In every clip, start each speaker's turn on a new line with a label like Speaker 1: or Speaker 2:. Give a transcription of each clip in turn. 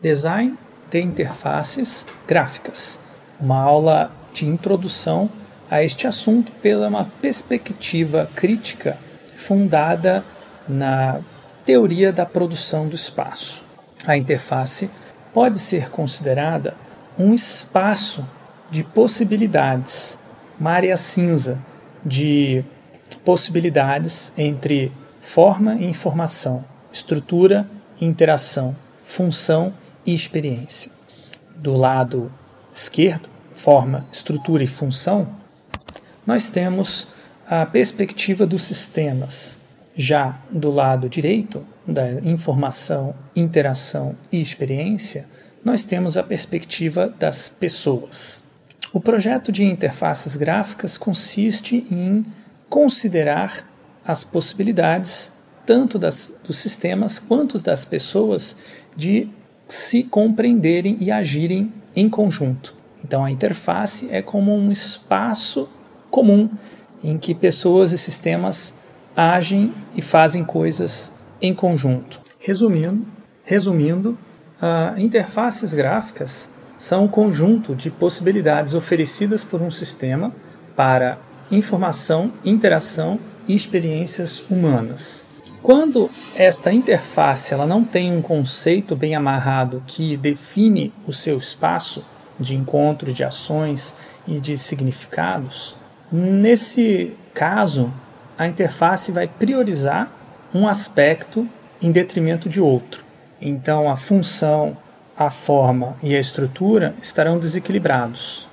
Speaker 1: Design de interfaces gráficas, uma aula de introdução a este assunto pela uma perspectiva crítica fundada na teoria da produção do espaço. A interface pode ser considerada um espaço de possibilidades, uma área cinza de possibilidades entre forma e informação, estrutura e interação, função e experiência. Do lado esquerdo, forma, estrutura e função, nós temos a perspectiva dos sistemas. Já do lado direito, da informação, interação e experiência, nós temos a perspectiva das pessoas. O projeto de interfaces gráficas consiste em considerar as possibilidades tanto das, dos sistemas quanto das pessoas de se compreenderem e agirem em conjunto. Então, a interface é como um espaço comum em que pessoas e sistemas agem e fazem coisas em conjunto. Resumindo, resumindo, uh, interfaces gráficas são um conjunto de possibilidades oferecidas por um sistema para informação, interação e experiências humanas. Quando esta interface ela não tem um conceito bem amarrado que define o seu espaço de encontro de ações e de significados, nesse caso a interface vai priorizar um aspecto em detrimento de outro. Então a função, a forma e a estrutura estarão desequilibrados.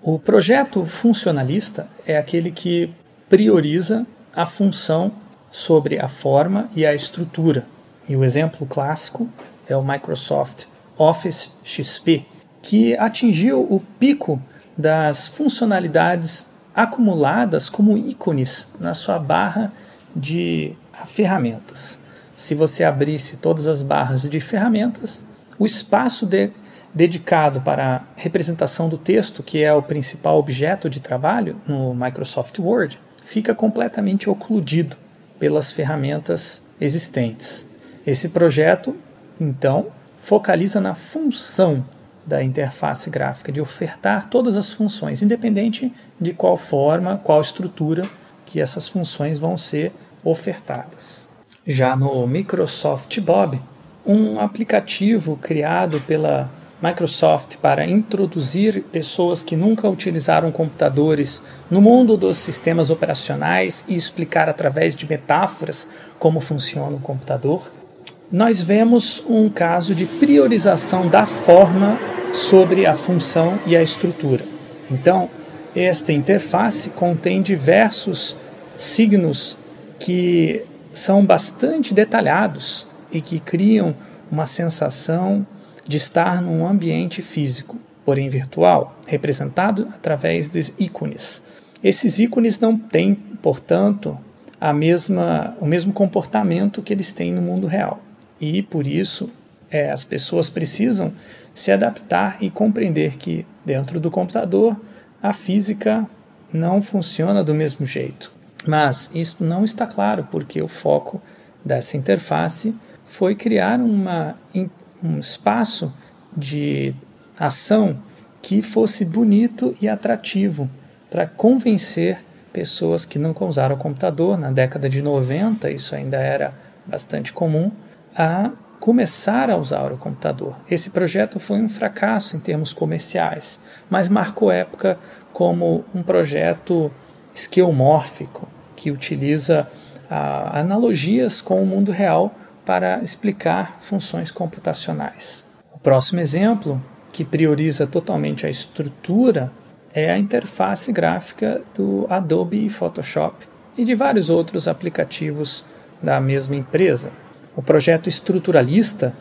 Speaker 1: O projeto funcionalista é aquele que prioriza a função sobre a forma e a estrutura. E o exemplo clássico é o Microsoft Office XP, que atingiu o pico das funcionalidades acumuladas como ícones na sua barra de ferramentas. Se você abrisse todas as barras de ferramentas, o espaço de dedicado para a representação do texto, que é o principal objeto de trabalho no Microsoft Word, fica completamente ocludido pelas ferramentas existentes. Esse projeto, então, focaliza na função da interface gráfica, de ofertar todas as funções, independente de qual forma, qual estrutura que essas funções vão ser ofertadas. Já no Microsoft Bob, um aplicativo criado pela Microsoft para introduzir pessoas que nunca utilizaram computadores no mundo dos sistemas operacionais e explicar através de metáforas como funciona o computador, nós vemos um caso de priorização da forma sobre a função e a estrutura. Então, esta interface contém diversos signos que são bastante detalhados e que criam uma sensação de estar num ambiente físico, porém virtual, representado através de ícones. Esses ícones não têm, portanto, a mesma, o mesmo comportamento que eles têm no mundo real. E por isso é, as pessoas precisam se adaptar e compreender que dentro do computador a física não funciona do mesmo jeito. Mas isso não está claro porque o foco dessa interface foi criar uma um espaço de ação que fosse bonito e atrativo para convencer pessoas que nunca usaram o computador. Na década de 90, isso ainda era bastante comum, a começar a usar o computador. Esse projeto foi um fracasso em termos comerciais, mas marcou época como um projeto esquemórfico que utiliza ah, analogias com o mundo real para explicar funções computacionais. O próximo exemplo, que prioriza totalmente a estrutura, é a interface gráfica do Adobe Photoshop e de vários outros aplicativos da mesma empresa. O projeto estruturalista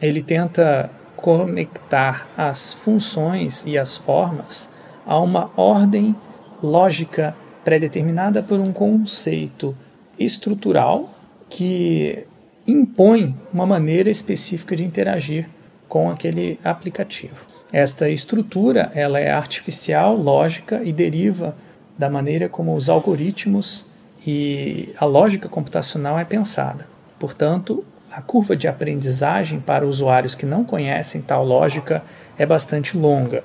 Speaker 1: ele tenta conectar as funções e as formas a uma ordem lógica pré-determinada por um conceito estrutural que impõe uma maneira específica de interagir com aquele aplicativo. Esta estrutura ela é artificial, lógica e deriva da maneira como os algoritmos e a lógica computacional é pensada. Portanto, a curva de aprendizagem para usuários que não conhecem tal lógica é bastante longa.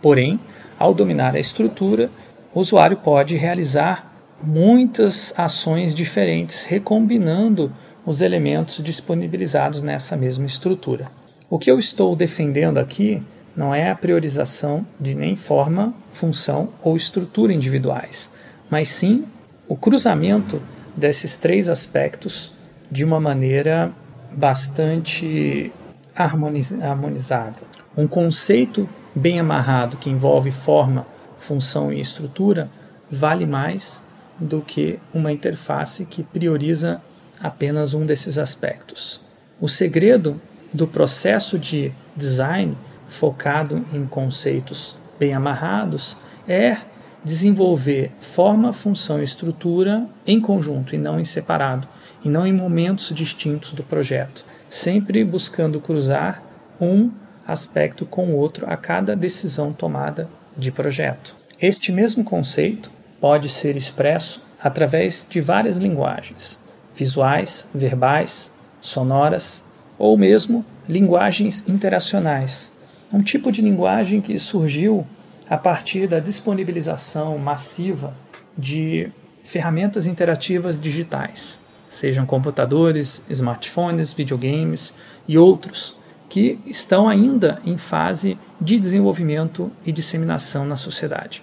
Speaker 1: Porém, ao dominar a estrutura, o usuário pode realizar muitas ações diferentes, recombinando os elementos disponibilizados nessa mesma estrutura. O que eu estou defendendo aqui não é a priorização de nem forma, função ou estrutura individuais, mas sim o cruzamento desses três aspectos de uma maneira bastante harmonizada. Um conceito bem amarrado que envolve forma, função e estrutura vale mais do que uma interface que prioriza apenas um desses aspectos. O segredo do processo de design focado em conceitos bem amarrados é desenvolver forma, função e estrutura em conjunto e não em separado, e não em momentos distintos do projeto, sempre buscando cruzar um aspecto com o outro a cada decisão tomada de projeto. Este mesmo conceito pode ser expresso através de várias linguagens, visuais, verbais, sonoras ou mesmo linguagens interacionais. Um tipo de linguagem que surgiu a partir da disponibilização massiva de ferramentas interativas digitais, sejam computadores, smartphones, videogames e outros, que estão ainda em fase de desenvolvimento e disseminação na sociedade.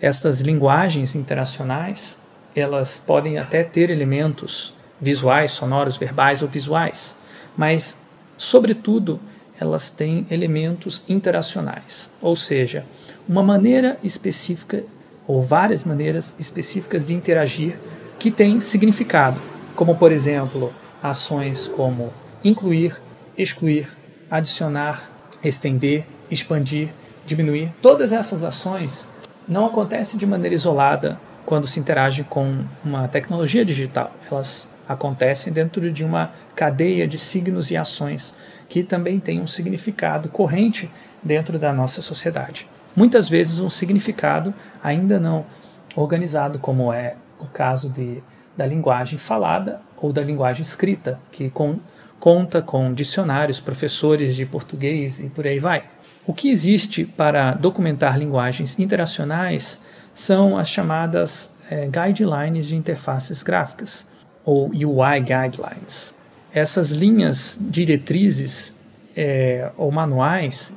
Speaker 1: Estas linguagens interacionais, elas podem até ter elementos visuais, sonoros, verbais ou visuais, mas, sobretudo, elas têm elementos interacionais, ou seja, uma maneira específica ou várias maneiras específicas de interagir que têm significado, como por exemplo, ações como incluir, excluir, adicionar, estender, expandir, diminuir. Todas essas ações não acontecem de maneira isolada quando se interage com uma tecnologia digital. Elas acontecem dentro de uma cadeia de signos e ações que também tem um significado corrente dentro da nossa sociedade. Muitas vezes um significado ainda não organizado, como é o caso de, da linguagem falada ou da linguagem escrita, que com, conta com dicionários, professores de português e por aí vai. O que existe para documentar linguagens interacionais são as chamadas é, guidelines de interfaces gráficas, ou UI guidelines. Essas linhas diretrizes é, ou manuais,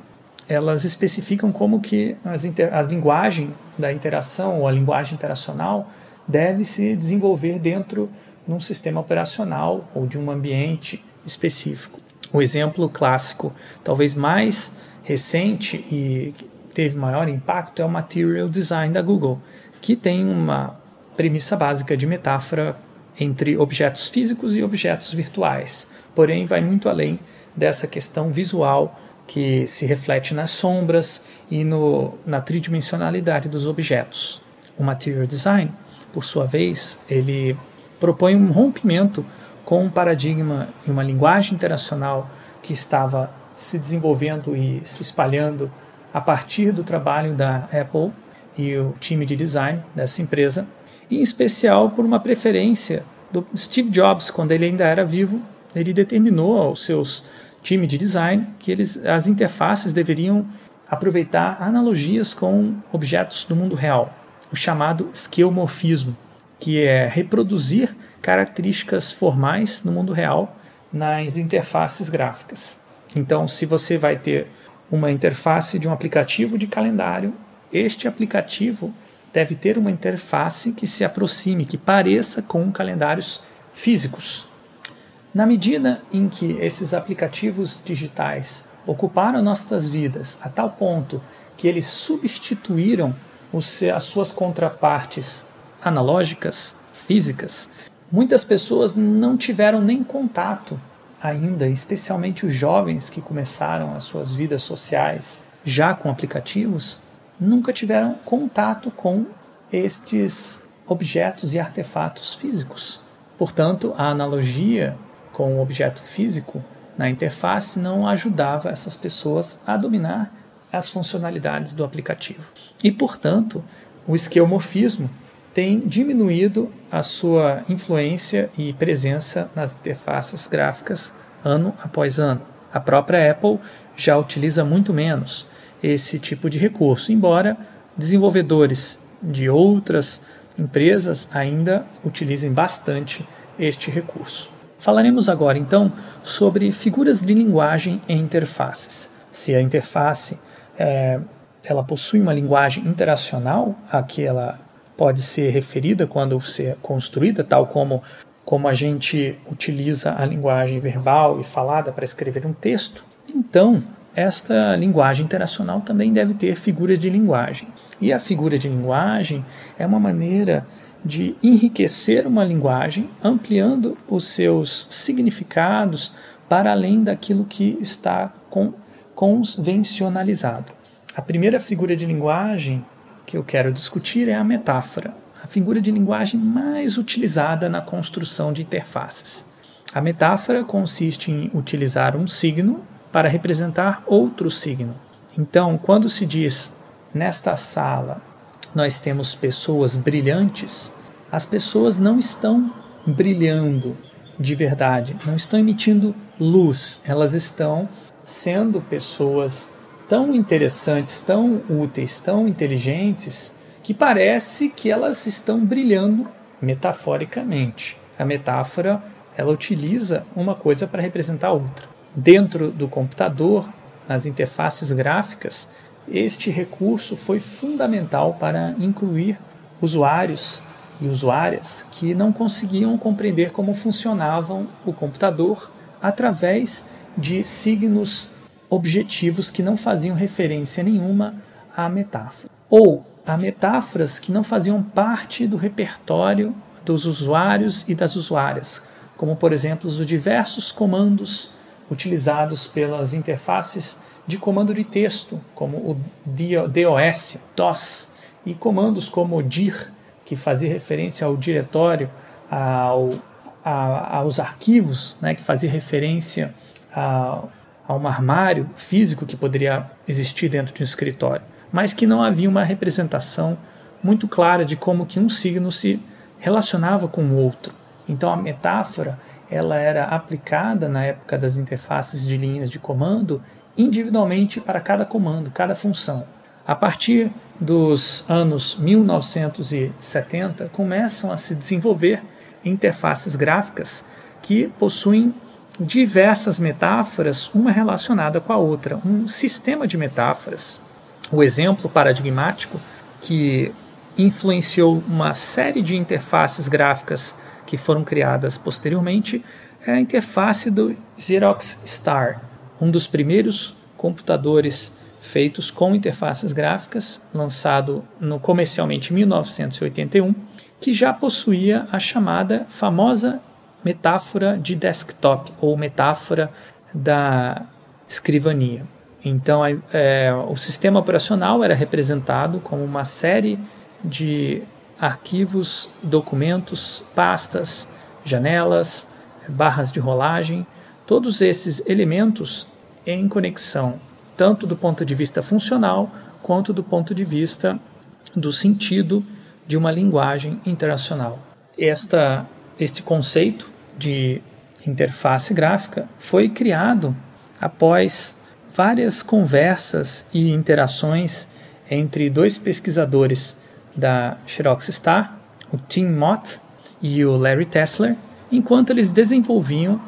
Speaker 1: elas especificam como que as, a linguagem da interação ou a linguagem interacional deve se desenvolver dentro de um sistema operacional ou de um ambiente específico. O exemplo clássico, talvez mais recente e teve maior impacto, é o Material Design da Google, que tem uma premissa básica de metáfora entre objetos físicos e objetos virtuais, porém vai muito além dessa questão visual que se reflete nas sombras e no, na tridimensionalidade dos objetos. O Material Design, por sua vez, ele propõe um rompimento com um paradigma e uma linguagem interacional que estava se desenvolvendo e se espalhando a partir do trabalho da Apple e o time de design dessa empresa, em especial por uma preferência do Steve Jobs, quando ele ainda era vivo, ele determinou aos seus time de design que eles, as interfaces deveriam aproveitar analogias com objetos do mundo real, o chamado esquemorfismo, que é reproduzir características formais no mundo real nas interfaces gráficas. Então, se você vai ter uma interface de um aplicativo de calendário, este aplicativo deve ter uma interface que se aproxime, que pareça com calendários físicos. Na medida em que esses aplicativos digitais ocuparam nossas vidas a tal ponto que eles substituíram as suas contrapartes analógicas, físicas, muitas pessoas não tiveram nem contato ainda, especialmente os jovens que começaram as suas vidas sociais já com aplicativos, nunca tiveram contato com estes objetos e artefatos físicos. Portanto, a analogia com o objeto físico na interface não ajudava essas pessoas a dominar as funcionalidades do aplicativo. E, portanto, o esquemorfismo tem diminuído a sua influência e presença nas interfaces gráficas ano após ano. A própria Apple já utiliza muito menos esse tipo de recurso, embora desenvolvedores de outras empresas ainda utilizem bastante este recurso. Falaremos agora então sobre figuras de linguagem em interfaces. Se a interface é, ela possui uma linguagem interacional a que ela pode ser referida quando ser construída, tal como como a gente utiliza a linguagem verbal e falada para escrever um texto, então esta linguagem interacional também deve ter figuras de linguagem. E a figura de linguagem é uma maneira de enriquecer uma linguagem, ampliando os seus significados para além daquilo que está convencionalizado. A primeira figura de linguagem que eu quero discutir é a metáfora a figura de linguagem mais utilizada na construção de interfaces. A metáfora consiste em utilizar um signo para representar outro signo. Então, quando se diz nesta sala nós temos pessoas brilhantes, as pessoas não estão brilhando de verdade, não estão emitindo luz, elas estão sendo pessoas tão interessantes, tão úteis, tão inteligentes que parece que elas estão brilhando metaforicamente. A metáfora ela utiliza uma coisa para representar outra. Dentro do computador, nas interfaces gráficas, este recurso foi fundamental para incluir usuários e usuárias que não conseguiam compreender como funcionavam o computador através de signos objetivos que não faziam referência nenhuma à metáfora. Ou a metáforas que não faziam parte do repertório dos usuários e das usuárias, como por exemplo os diversos comandos utilizados pelas interfaces de comando de texto, como o DOS, DOS, e comandos como o dir, que fazia referência ao diretório, ao, a, aos arquivos, né, que fazia referência a, a um armário físico que poderia existir dentro de um escritório mas que não havia uma representação muito clara de como que um signo se relacionava com o outro. Então a metáfora ela era aplicada na época das interfaces de linhas de comando individualmente para cada comando, cada função. A partir dos anos 1970 começam a se desenvolver interfaces gráficas que possuem diversas metáforas, uma relacionada com a outra, um sistema de metáforas o exemplo paradigmático que influenciou uma série de interfaces gráficas que foram criadas posteriormente é a interface do Xerox Star, um dos primeiros computadores feitos com interfaces gráficas, lançado no, comercialmente em 1981, que já possuía a chamada famosa metáfora de desktop ou metáfora da escrivania. Então, é, o sistema operacional era representado como uma série de arquivos, documentos, pastas, janelas, barras de rolagem, todos esses elementos em conexão, tanto do ponto de vista funcional quanto do ponto de vista do sentido de uma linguagem internacional. Esta, este conceito de interface gráfica foi criado após várias conversas e interações entre dois pesquisadores da Xerox Star, o Tim Mott e o Larry Tesler, enquanto eles desenvolviam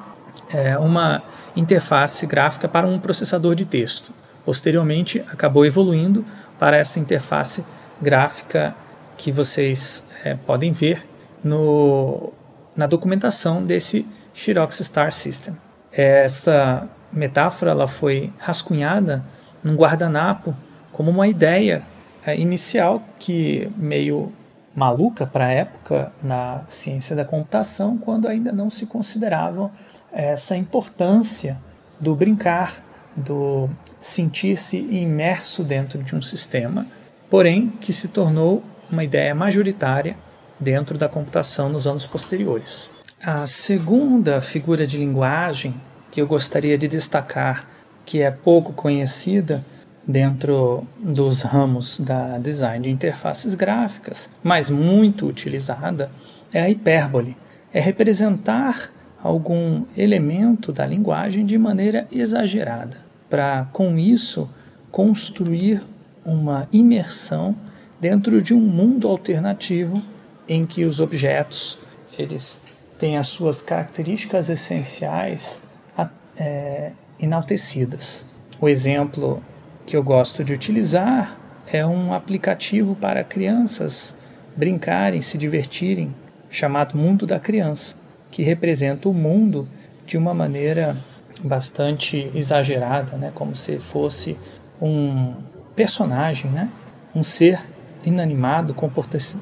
Speaker 1: é, uma interface gráfica para um processador de texto. Posteriormente, acabou evoluindo para essa interface gráfica que vocês é, podem ver no, na documentação desse Xerox Star System. Essa metáfora ela foi rascunhada num guardanapo como uma ideia é, inicial que meio maluca para a época na ciência da computação, quando ainda não se considerava essa importância do brincar, do sentir-se imerso dentro de um sistema, porém que se tornou uma ideia majoritária dentro da computação nos anos posteriores. A segunda figura de linguagem que eu gostaria de destacar, que é pouco conhecida, dentro dos ramos da design de interfaces gráficas, mas muito utilizada, é a hipérbole. É representar algum elemento da linguagem de maneira exagerada, para com isso construir uma imersão dentro de um mundo alternativo em que os objetos eles têm as suas características essenciais é, enaltecidas. O exemplo que eu gosto de utilizar é um aplicativo para crianças brincarem, se divertirem, chamado Mundo da Criança, que representa o mundo de uma maneira bastante exagerada, né? como se fosse um personagem, né? um ser inanimado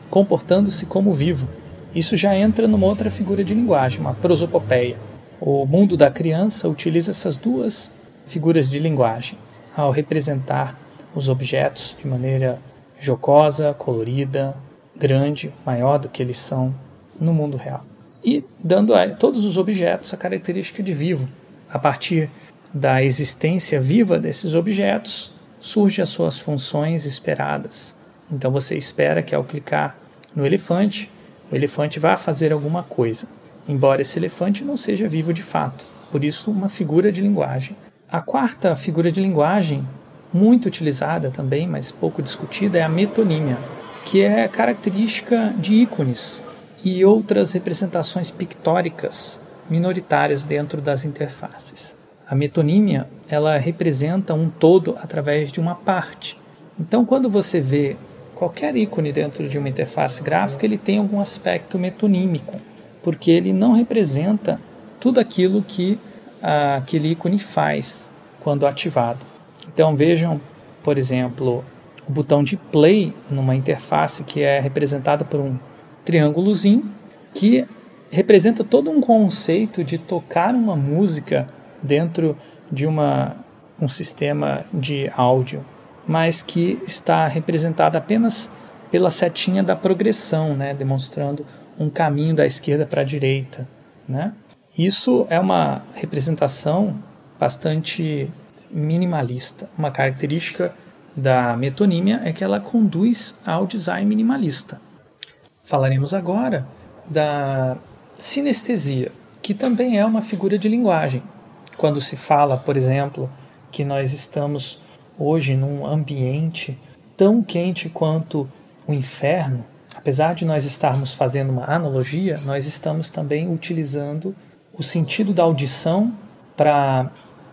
Speaker 1: comportando-se como vivo. Isso já entra numa outra figura de linguagem, uma prosopopeia. O mundo da criança utiliza essas duas figuras de linguagem ao representar os objetos de maneira jocosa, colorida, grande, maior do que eles são no mundo real. E dando a todos os objetos a característica de vivo. A partir da existência viva desses objetos, surgem as suas funções esperadas. Então você espera que ao clicar no elefante, o elefante vá fazer alguma coisa, embora esse elefante não seja vivo de fato. Por isso, uma figura de linguagem a quarta figura de linguagem, muito utilizada também, mas pouco discutida, é a metonímia, que é característica de ícones e outras representações pictóricas minoritárias dentro das interfaces. A metonímia, ela representa um todo através de uma parte. Então, quando você vê qualquer ícone dentro de uma interface gráfica, ele tem algum aspecto metonímico, porque ele não representa tudo aquilo que aquele ícone faz quando ativado. Então vejam, por exemplo, o botão de play numa interface que é representada por um triângulozinho que representa todo um conceito de tocar uma música dentro de uma, um sistema de áudio, mas que está representada apenas pela setinha da progressão, né, demonstrando um caminho da esquerda para a direita. Né? Isso é uma representação bastante minimalista. Uma característica da metonímia é que ela conduz ao design minimalista. Falaremos agora da sinestesia, que também é uma figura de linguagem. Quando se fala, por exemplo, que nós estamos hoje num ambiente tão quente quanto o inferno, apesar de nós estarmos fazendo uma analogia, nós estamos também utilizando o sentido da audição para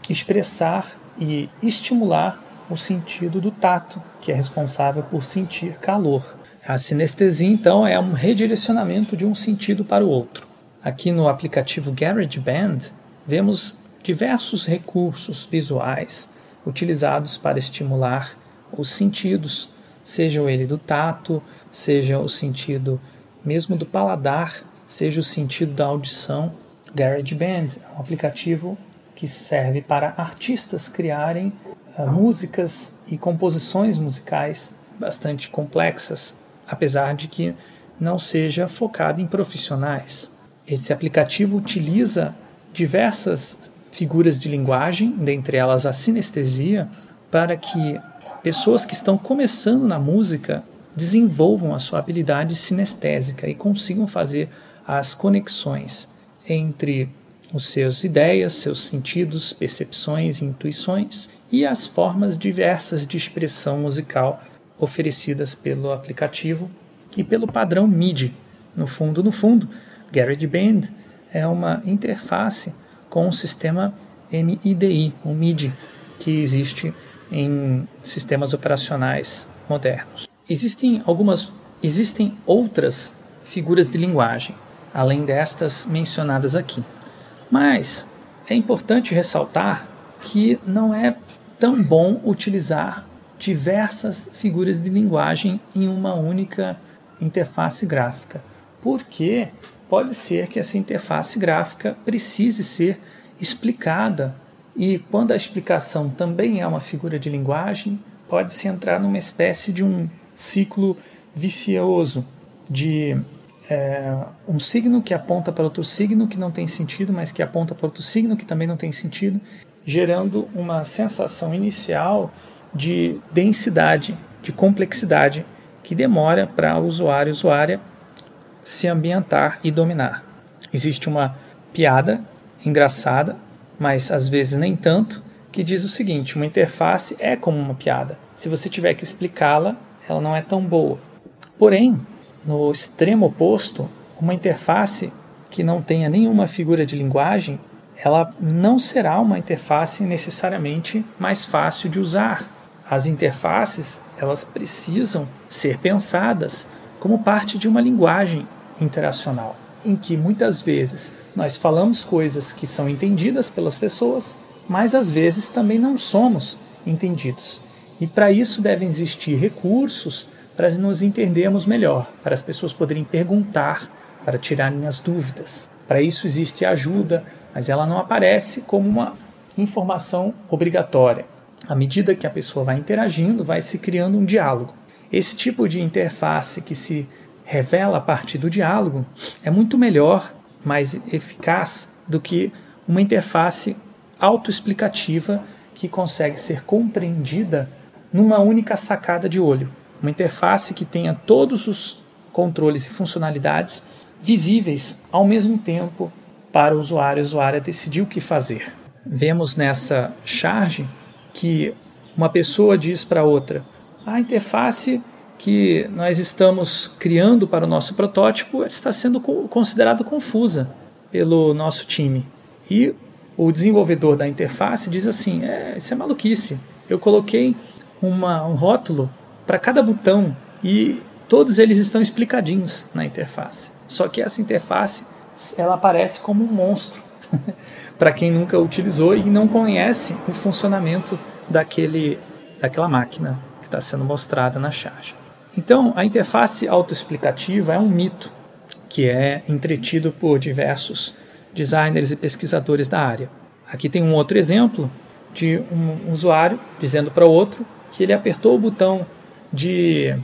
Speaker 1: expressar e estimular o sentido do tato, que é responsável por sentir calor. A sinestesia, então, é um redirecionamento de um sentido para o outro. Aqui no aplicativo GarageBand, vemos diversos recursos visuais utilizados para estimular os sentidos, seja ele do tato, seja o sentido mesmo do paladar, seja o sentido da audição GarageBand é um aplicativo que serve para artistas criarem uh, músicas e composições musicais bastante complexas, apesar de que não seja focado em profissionais. Esse aplicativo utiliza diversas figuras de linguagem, dentre elas a sinestesia, para que pessoas que estão começando na música desenvolvam a sua habilidade sinestésica e consigam fazer as conexões entre os seus ideias, seus sentidos, percepções e intuições e as formas diversas de expressão musical oferecidas pelo aplicativo e pelo padrão MIDI. No fundo, no fundo, GarageBand é uma interface com o sistema MIDI, o MIDI, que existe em sistemas operacionais modernos. Existem algumas, existem outras figuras de linguagem além destas mencionadas aqui. Mas é importante ressaltar que não é tão bom utilizar diversas figuras de linguagem em uma única interface gráfica, porque pode ser que essa interface gráfica precise ser explicada. E quando a explicação também é uma figura de linguagem, pode-se entrar numa espécie de um ciclo vicioso de é, um signo que aponta para outro signo que não tem sentido, mas que aponta para outro signo que também não tem sentido, gerando uma sensação inicial de densidade, de complexidade que demora para o usuário e usuária se ambientar e dominar. Existe uma piada engraçada, mas às vezes nem tanto, que diz o seguinte: uma interface é como uma piada. Se você tiver que explicá-la, ela não é tão boa. Porém, no extremo oposto, uma interface que não tenha nenhuma figura de linguagem, ela não será uma interface necessariamente mais fácil de usar. As interfaces, elas precisam ser pensadas como parte de uma linguagem interacional, em que muitas vezes nós falamos coisas que são entendidas pelas pessoas, mas às vezes também não somos entendidos. E para isso devem existir recursos para nos entendermos melhor, para as pessoas poderem perguntar, para tirarem as dúvidas. Para isso existe ajuda, mas ela não aparece como uma informação obrigatória. À medida que a pessoa vai interagindo, vai se criando um diálogo. Esse tipo de interface que se revela a partir do diálogo é muito melhor, mais eficaz do que uma interface autoexplicativa que consegue ser compreendida numa única sacada de olho. Uma interface que tenha todos os controles e funcionalidades visíveis ao mesmo tempo para o usuário e usuária decidir o que fazer. Vemos nessa charge que uma pessoa diz para outra: a interface que nós estamos criando para o nosso protótipo está sendo considerada confusa pelo nosso time. E o desenvolvedor da interface diz assim: é, isso é maluquice. Eu coloquei uma, um rótulo para cada botão e todos eles estão explicadinhos na interface. Só que essa interface ela aparece como um monstro para quem nunca utilizou e não conhece o funcionamento daquele, daquela máquina está sendo mostrada na charge. Então, a interface autoexplicativa é um mito que é entretido por diversos designers e pesquisadores da área. Aqui tem um outro exemplo de um usuário dizendo para outro que ele apertou o botão de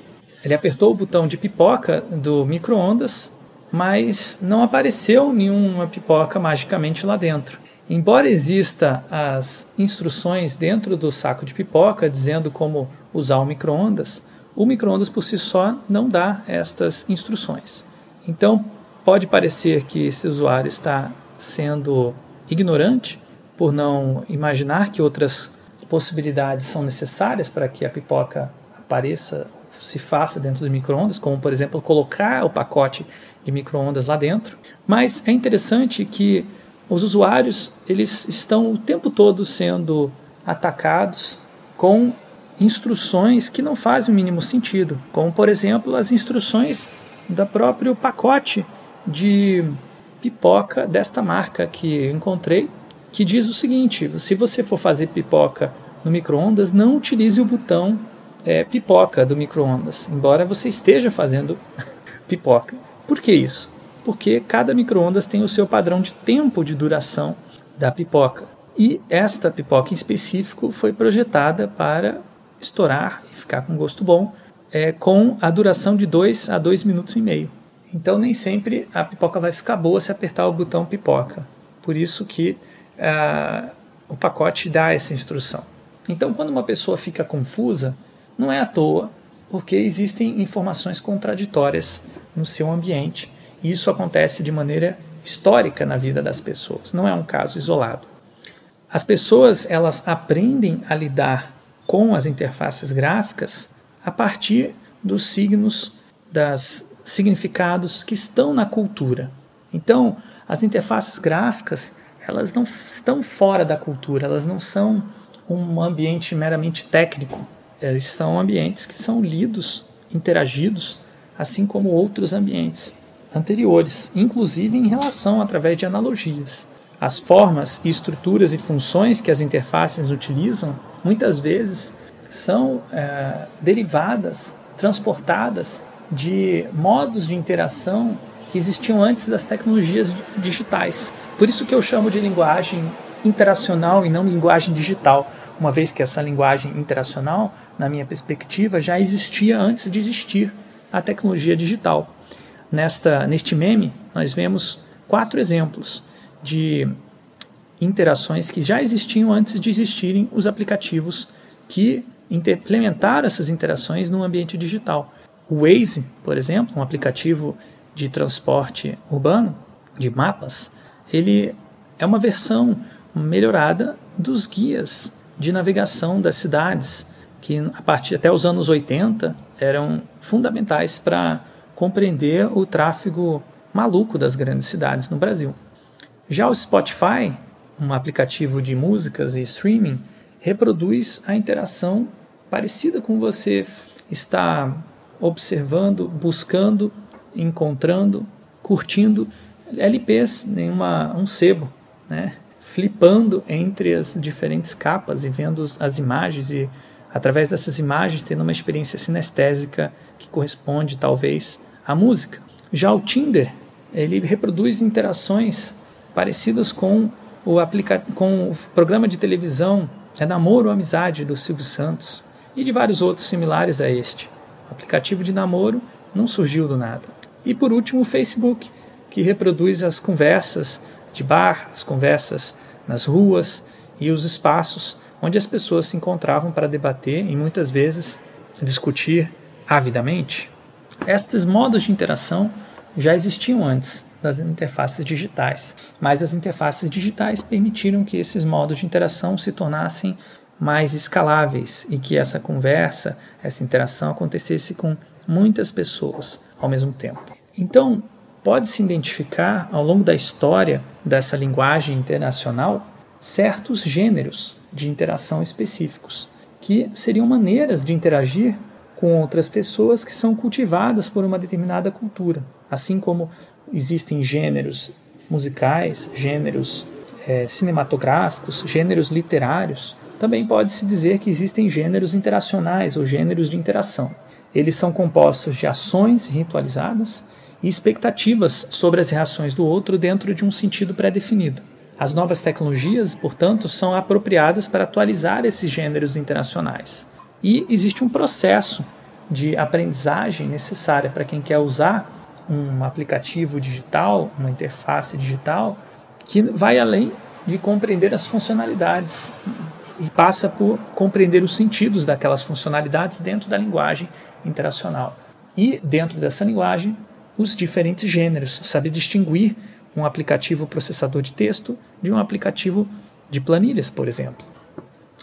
Speaker 1: ele apertou o botão de pipoca do micro-ondas mas não apareceu nenhuma pipoca magicamente lá dentro. Embora exista as instruções dentro do saco de pipoca dizendo como usar o micro-ondas, o micro-ondas por si só não dá estas instruções. Então, pode parecer que esse usuário está sendo ignorante por não imaginar que outras possibilidades são necessárias para que a pipoca apareça, se faça dentro do micro-ondas, como por exemplo colocar o pacote de microondas lá dentro. Mas é interessante que os usuários eles estão o tempo todo sendo atacados com instruções que não fazem o mínimo sentido, como por exemplo as instruções da próprio pacote de pipoca desta marca que encontrei, que diz o seguinte: se você for fazer pipoca no microondas, não utilize o botão é, pipoca do microondas, embora você esteja fazendo pipoca. Por que isso? Porque cada microondas tem o seu padrão de tempo de duração da pipoca. E esta pipoca em específico foi projetada para estourar e ficar com gosto bom, é, com a duração de 2 a 2 minutos e meio. Então nem sempre a pipoca vai ficar boa se apertar o botão pipoca. Por isso que ah, o pacote dá essa instrução. Então quando uma pessoa fica confusa, não é à toa porque existem informações contraditórias no seu ambiente. Isso acontece de maneira histórica na vida das pessoas, não é um caso isolado. As pessoas elas aprendem a lidar com as interfaces gráficas a partir dos signos, das significados que estão na cultura. Então, as interfaces gráficas elas não estão fora da cultura, elas não são um ambiente meramente técnico, eles são ambientes que são lidos, interagidos, assim como outros ambientes anteriores, inclusive em relação através de analogias. As formas, estruturas e funções que as interfaces utilizam muitas vezes são é, derivadas, transportadas de modos de interação que existiam antes das tecnologias digitais. Por isso que eu chamo de linguagem interacional e não linguagem digital, uma vez que essa linguagem interacional, na minha perspectiva, já existia antes de existir a tecnologia digital. Nesta, neste meme, nós vemos quatro exemplos de interações que já existiam antes de existirem os aplicativos que implementaram essas interações no ambiente digital. O Waze, por exemplo, um aplicativo de transporte urbano, de mapas, ele é uma versão melhorada dos guias de navegação das cidades, que a partir até os anos 80 eram fundamentais para compreender o tráfego maluco das grandes cidades no Brasil. Já o Spotify, um aplicativo de músicas e streaming, reproduz a interação parecida com você está observando, buscando, encontrando, curtindo LPs em uma, um sebo, né? flipando entre as diferentes capas e vendo as imagens e através dessas imagens tendo uma experiência sinestésica que corresponde talvez à música. Já o Tinder, ele reproduz interações parecidas com o, aplica com o programa de televisão é Namoro ou Amizade do Silvio Santos e de vários outros similares a este. O aplicativo de namoro não surgiu do nada. E por último, o Facebook, que reproduz as conversas de bar, as conversas nas ruas e os espaços onde as pessoas se encontravam para debater e muitas vezes discutir avidamente. Estes modos de interação já existiam antes das interfaces digitais, mas as interfaces digitais permitiram que esses modos de interação se tornassem mais escaláveis e que essa conversa, essa interação acontecesse com muitas pessoas ao mesmo tempo. Então, pode-se identificar ao longo da história dessa linguagem internacional certos gêneros de interação específicos, que seriam maneiras de interagir com outras pessoas que são cultivadas por uma determinada cultura, assim como existem gêneros musicais, gêneros é, cinematográficos, gêneros literários, também pode-se dizer que existem gêneros interacionais ou gêneros de interação. Eles são compostos de ações ritualizadas e expectativas sobre as reações do outro dentro de um sentido pré-definido. As novas tecnologias, portanto, são apropriadas para atualizar esses gêneros interacionais. E existe um processo de aprendizagem necessária para quem quer usar um aplicativo digital, uma interface digital, que vai além de compreender as funcionalidades e passa por compreender os sentidos daquelas funcionalidades dentro da linguagem interacional. E dentro dessa linguagem, os diferentes gêneros, saber distinguir um aplicativo processador de texto de um aplicativo de planilhas, por exemplo.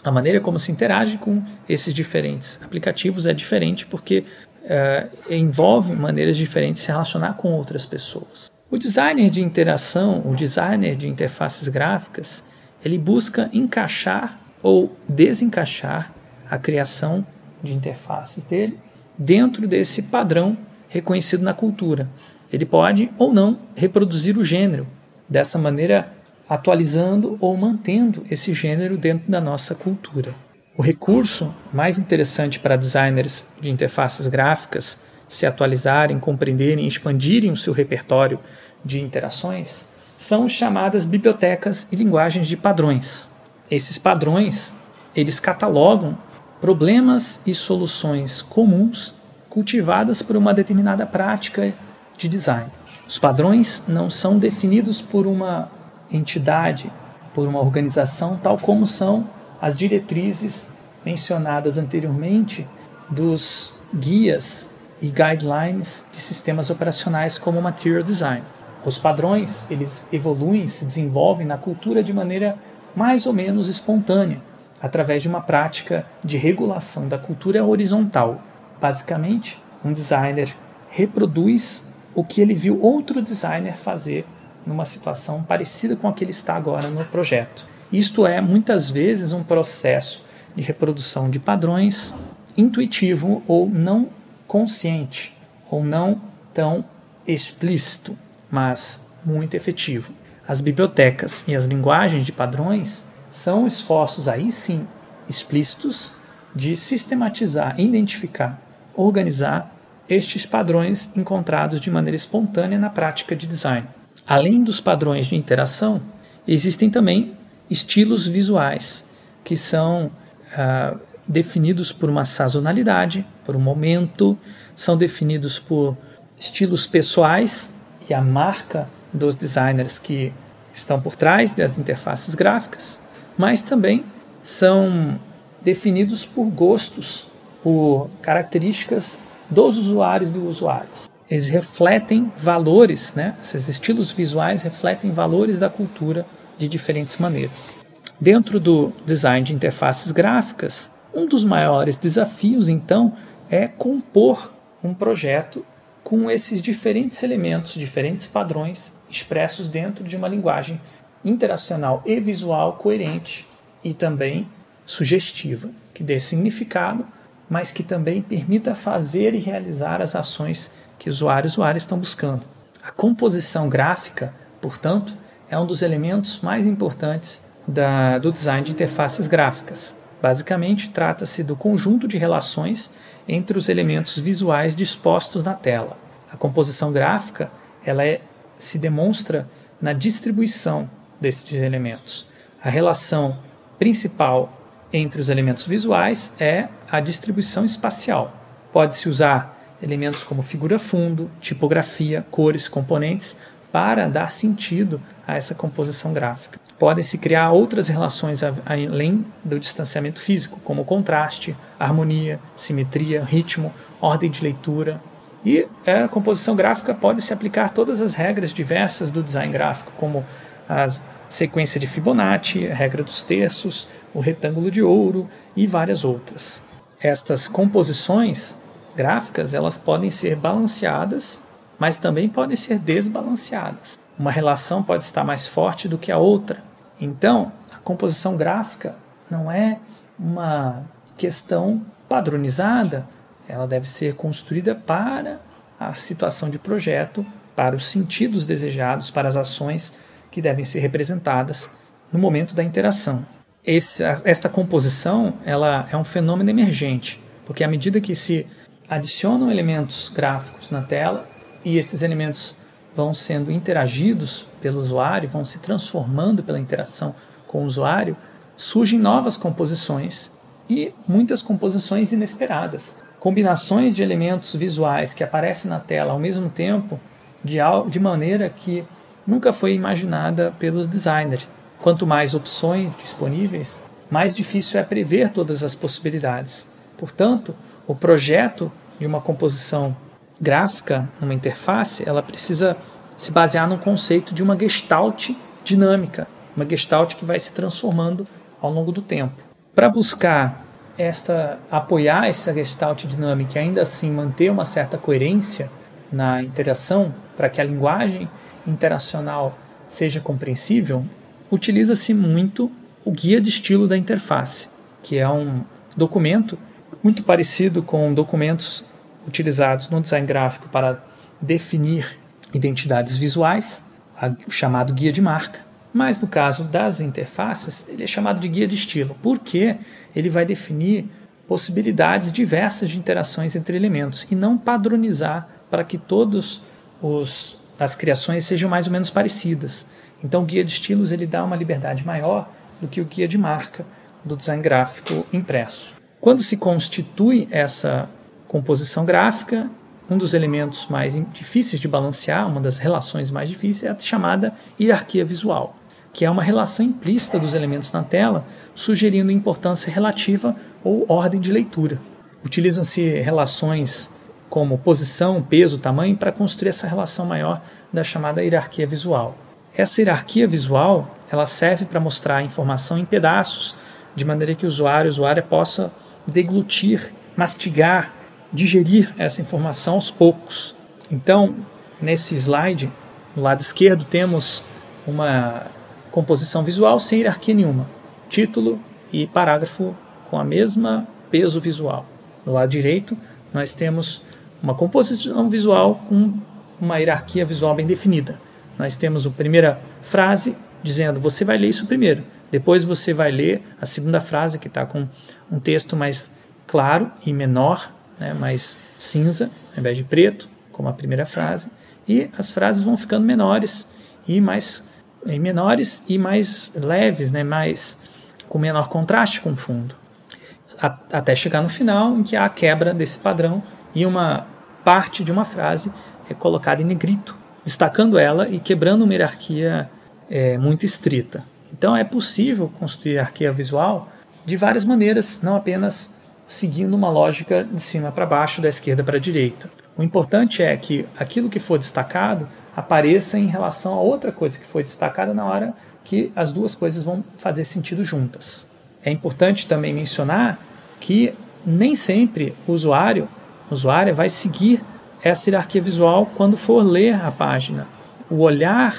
Speaker 1: A maneira como se interage com esses diferentes aplicativos é diferente porque uh, envolve maneiras diferentes de se relacionar com outras pessoas. O designer de interação, o designer de interfaces gráficas, ele busca encaixar ou desencaixar a criação de interfaces dele dentro desse padrão reconhecido na cultura. Ele pode ou não reproduzir o gênero, dessa maneira atualizando ou mantendo esse gênero dentro da nossa cultura. O recurso mais interessante para designers de interfaces gráficas se atualizarem, compreenderem e expandirem o seu repertório de interações são chamadas bibliotecas e linguagens de padrões. Esses padrões, eles catalogam problemas e soluções comuns cultivadas por uma determinada prática de design. Os padrões não são definidos por uma entidade, por uma organização, tal como são as diretrizes mencionadas anteriormente dos guias e guidelines de sistemas operacionais como Material Design. Os padrões, eles evoluem, se desenvolvem na cultura de maneira mais ou menos espontânea, através de uma prática de regulação da cultura horizontal. Basicamente, um designer reproduz o que ele viu outro designer fazer numa situação parecida com a que ele está agora no projeto. Isto é, muitas vezes, um processo de reprodução de padrões intuitivo ou não consciente, ou não tão explícito, mas muito efetivo. As bibliotecas e as linguagens de padrões são esforços aí sim explícitos de sistematizar, identificar, organizar estes padrões encontrados de maneira espontânea na prática de design. Além dos padrões de interação, existem também estilos visuais, que são ah, definidos por uma sazonalidade, por um momento, são definidos por estilos pessoais e a marca dos designers que estão por trás das interfaces gráficas, mas também são definidos por gostos, por características dos usuários e usuárias. Eles refletem valores, né? esses estilos visuais refletem valores da cultura de diferentes maneiras. Dentro do design de interfaces gráficas, um dos maiores desafios, então, é compor um projeto com esses diferentes elementos, diferentes padrões expressos dentro de uma linguagem interacional e visual coerente e também sugestiva, que dê significado, mas que também permita fazer e realizar as ações que usuários e usuários estão buscando. A composição gráfica, portanto, é um dos elementos mais importantes da, do design de interfaces gráficas. Basicamente, trata-se do conjunto de relações entre os elementos visuais dispostos na tela. A composição gráfica ela é, se demonstra na distribuição desses elementos. A relação principal entre os elementos visuais é a distribuição espacial. Pode-se usar elementos como figura fundo, tipografia, cores, componentes para dar sentido a essa composição gráfica. Podem-se criar outras relações além do distanciamento físico, como contraste, harmonia, simetria, ritmo, ordem de leitura. E a composição gráfica pode se aplicar todas as regras diversas do design gráfico, como as sequência de Fibonacci, a regra dos terços, o retângulo de ouro e várias outras. Estas composições gráficas elas podem ser balanceadas, mas também podem ser desbalanceadas. Uma relação pode estar mais forte do que a outra. Então, a composição gráfica não é uma questão padronizada, ela deve ser construída para a situação de projeto, para os sentidos desejados, para as ações que devem ser representadas no momento da interação. Esse, esta composição ela é um fenômeno emergente, porque à medida que se adicionam elementos gráficos na tela e esses elementos vão sendo interagidos pelo usuário, vão se transformando pela interação com o usuário, surgem novas composições e muitas composições inesperadas. Combinações de elementos visuais que aparecem na tela ao mesmo tempo, de, de maneira que nunca foi imaginada pelos designers. Quanto mais opções disponíveis, mais difícil é prever todas as possibilidades. Portanto, o projeto de uma composição gráfica, uma interface, ela precisa se basear no conceito de uma gestalt dinâmica, uma gestalt que vai se transformando ao longo do tempo. Para buscar esta apoiar essa gestalt dinâmica e ainda assim manter uma certa coerência na interação, para que a linguagem interacional seja compreensível, utiliza-se muito o guia de estilo da interface, que é um documento muito parecido com documentos utilizados no design gráfico para definir identidades visuais, o chamado guia de marca. Mas no caso das interfaces, ele é chamado de guia de estilo, porque ele vai definir possibilidades diversas de interações entre elementos e não padronizar para que todos os as criações sejam mais ou menos parecidas. Então o guia de estilos ele dá uma liberdade maior do que o guia de marca do design gráfico impresso. Quando se constitui essa composição gráfica, um dos elementos mais difíceis de balancear, uma das relações mais difíceis, é a chamada hierarquia visual, que é uma relação implícita dos elementos na tela, sugerindo importância relativa ou ordem de leitura. Utilizam-se relações como posição, peso, tamanho, para construir essa relação maior da chamada hierarquia visual. Essa hierarquia visual ela serve para mostrar a informação em pedaços, de maneira que o usuário, o usuária possa deglutir, mastigar, digerir essa informação aos poucos. Então, nesse slide, no lado esquerdo, temos uma composição visual sem hierarquia nenhuma, título e parágrafo com a mesma peso visual. No lado direito, nós temos uma composição visual com uma hierarquia visual bem definida. Nós temos a primeira frase dizendo você vai ler isso primeiro, depois você vai ler a segunda frase que está com um texto mais claro e menor, né, mais cinza, ao invés de preto, como a primeira frase, e as frases vão ficando menores e mais e menores e mais leves, né, mais com menor contraste com o fundo, até chegar no final em que há a quebra desse padrão e uma parte de uma frase é colocada em negrito, destacando ela e quebrando uma hierarquia é, muito estrita. Então é possível construir hierarquia visual de várias maneiras, não apenas seguindo uma lógica de cima para baixo, da esquerda para a direita. O importante é que aquilo que for destacado apareça em relação a outra coisa que foi destacada na hora que as duas coisas vão fazer sentido juntas. É importante também mencionar que nem sempre o usuário, usuária vai seguir essa hierarquia visual quando for ler a página. O olhar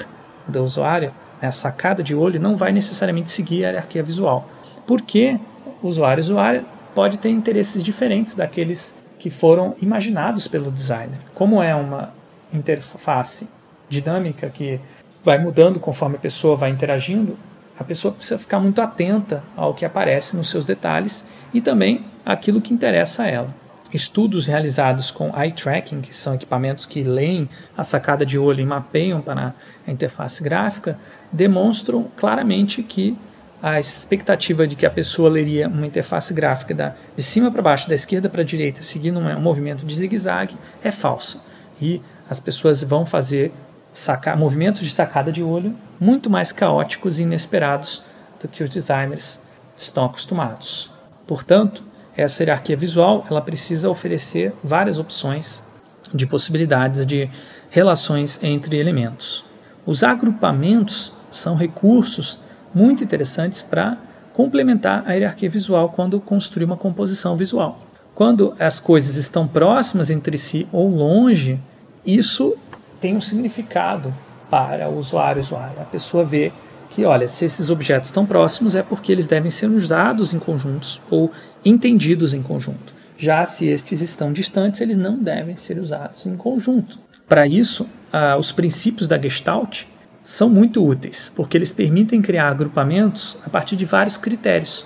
Speaker 1: do usuário, a sacada de olho, não vai necessariamente seguir a hierarquia visual. Porque o usuário usuária pode ter interesses diferentes daqueles que foram imaginados pelo designer. Como é uma interface dinâmica que vai mudando conforme a pessoa vai interagindo, a pessoa precisa ficar muito atenta ao que aparece nos seus detalhes e também aquilo que interessa a ela. Estudos realizados com eye tracking, que são equipamentos que leem a sacada de olho e mapeiam para a interface gráfica, demonstram claramente que a expectativa de que a pessoa leria uma interface gráfica da, de cima para baixo, da esquerda para a direita, seguindo um, um movimento de zigue-zague, é falsa. E as pessoas vão fazer sacar, movimentos de sacada de olho muito mais caóticos e inesperados do que os designers estão acostumados. Portanto, essa hierarquia visual ela precisa oferecer várias opções de possibilidades de relações entre elementos. Os agrupamentos são recursos muito interessantes para complementar a hierarquia visual quando construir uma composição visual. Quando as coisas estão próximas entre si ou longe, isso tem um significado para o usuário usuário. A pessoa vê que, olha, se esses objetos estão próximos é porque eles devem ser usados em conjuntos ou entendidos em conjunto. Já se estes estão distantes, eles não devem ser usados em conjunto. Para isso, ah, os princípios da Gestalt são muito úteis, porque eles permitem criar agrupamentos a partir de vários critérios.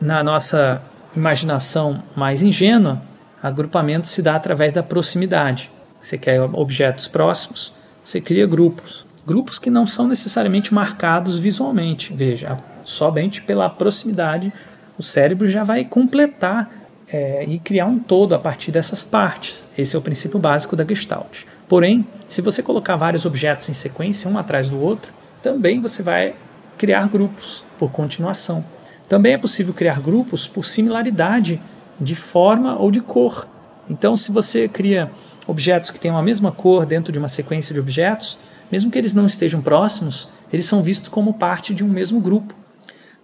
Speaker 1: Na nossa imaginação mais ingênua, agrupamento se dá através da proximidade. Você quer objetos próximos, você cria grupos. Grupos que não são necessariamente marcados visualmente. Veja, somente pela proximidade o cérebro já vai completar é, e criar um todo a partir dessas partes. Esse é o princípio básico da Gestalt. Porém, se você colocar vários objetos em sequência, um atrás do outro, também você vai criar grupos por continuação. Também é possível criar grupos por similaridade de forma ou de cor. Então, se você cria objetos que têm a mesma cor dentro de uma sequência de objetos, mesmo que eles não estejam próximos, eles são vistos como parte de um mesmo grupo.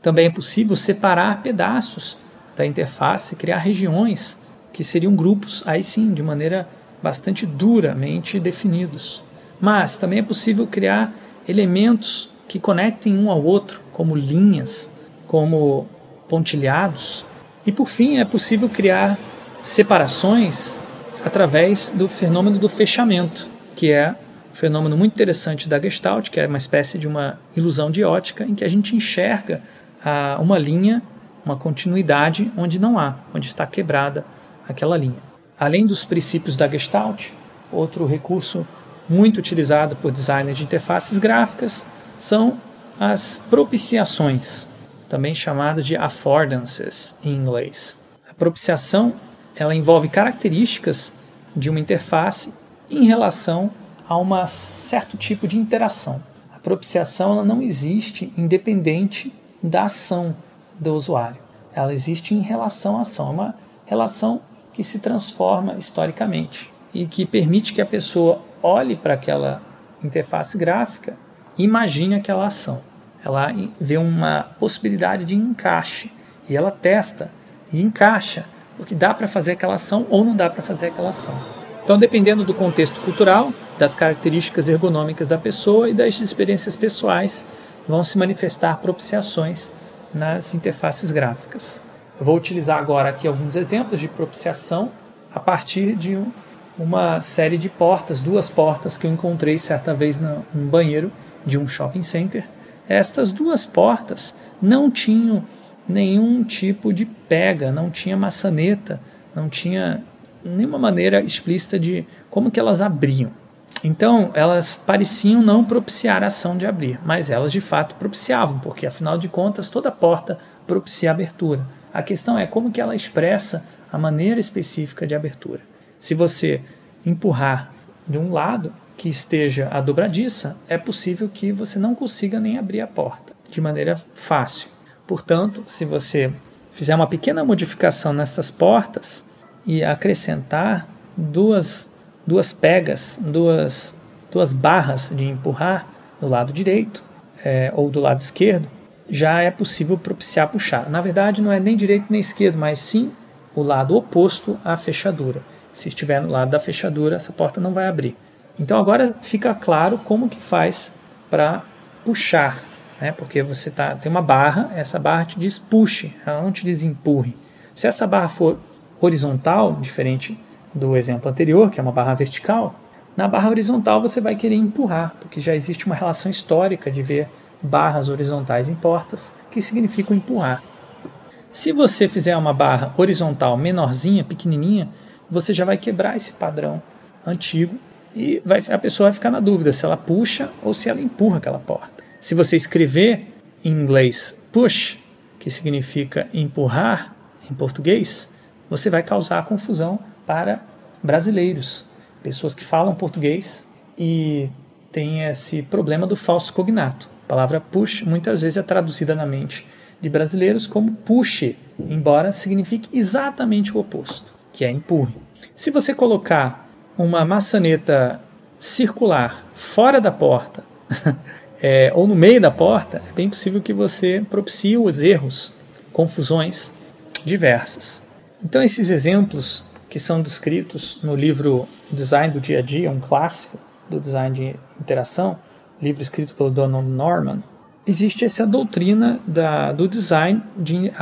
Speaker 1: Também é possível separar pedaços da interface, criar regiões que seriam grupos, aí sim, de maneira bastante duramente definidos. Mas também é possível criar elementos que conectem um ao outro, como linhas, como pontilhados. E por fim, é possível criar separações através do fenômeno do fechamento, que é fenômeno muito interessante da Gestalt, que é uma espécie de uma ilusão de ótica em que a gente enxerga ah, uma linha uma continuidade onde não há, onde está quebrada aquela linha. Além dos princípios da Gestalt, outro recurso muito utilizado por designers de interfaces gráficas são as propiciações, também chamado de affordances em inglês. A propiciação ela envolve características de uma interface em relação a um certo tipo de interação. A propiciação ela não existe independente da ação do usuário. Ela existe em relação à ação, é uma relação que se transforma historicamente e que permite que a pessoa olhe para aquela interface gráfica e imagine aquela ação. Ela vê uma possibilidade de encaixe e ela testa e encaixa porque dá para fazer aquela ação ou não dá para fazer aquela ação. Então, dependendo do contexto cultural, das características ergonômicas da pessoa e das experiências pessoais, vão se manifestar propiciações nas interfaces gráficas. Eu vou utilizar agora aqui alguns exemplos de propiciação a partir de um, uma série de portas, duas portas que eu encontrei certa vez num banheiro de um shopping center. Estas duas portas não tinham nenhum tipo de pega, não tinha maçaneta, não tinha nenhuma maneira explícita de como que elas abriam. Então, elas pareciam não propiciar a ação de abrir, mas elas de fato propiciavam, porque afinal de contas toda porta propicia abertura. A questão é como que ela expressa a maneira específica de abertura. Se você empurrar de um lado que esteja a dobradiça, é possível que você não consiga nem abrir a porta de maneira fácil. Portanto, se você fizer uma pequena modificação nestas portas e acrescentar duas, duas pegas, duas, duas barras de empurrar do lado direito é, ou do lado esquerdo, já é possível propiciar puxar. Na verdade, não é nem direito nem esquerdo, mas sim o lado oposto à fechadura. Se estiver no lado da fechadura, essa porta não vai abrir. Então agora fica claro como que faz para puxar, né? porque você tá, tem uma barra, essa barra te diz puxe, ela não te diz empurre. Se essa barra for horizontal, diferente do exemplo anterior, que é uma barra vertical, na barra horizontal você vai querer empurrar, porque já existe uma relação histórica de ver barras horizontais em portas, que significam empurrar. Se você fizer uma barra horizontal menorzinha, pequenininha, você já vai quebrar esse padrão antigo e vai, a pessoa vai ficar na dúvida se ela puxa ou se ela empurra aquela porta. Se você escrever em inglês push, que significa empurrar em português, você vai causar confusão para brasileiros, pessoas que falam português e têm esse problema do falso cognato. A palavra push muitas vezes é traduzida na mente de brasileiros como puxe, embora signifique exatamente o oposto, que é empurre. Se você colocar uma maçaneta circular fora da porta é, ou no meio da porta, é bem possível que você propicie os erros, confusões diversas. Então, esses exemplos que são descritos no livro Design do Dia a Dia, um clássico do design de interação, livro escrito pelo Donald Norman, existe essa doutrina da, do design de,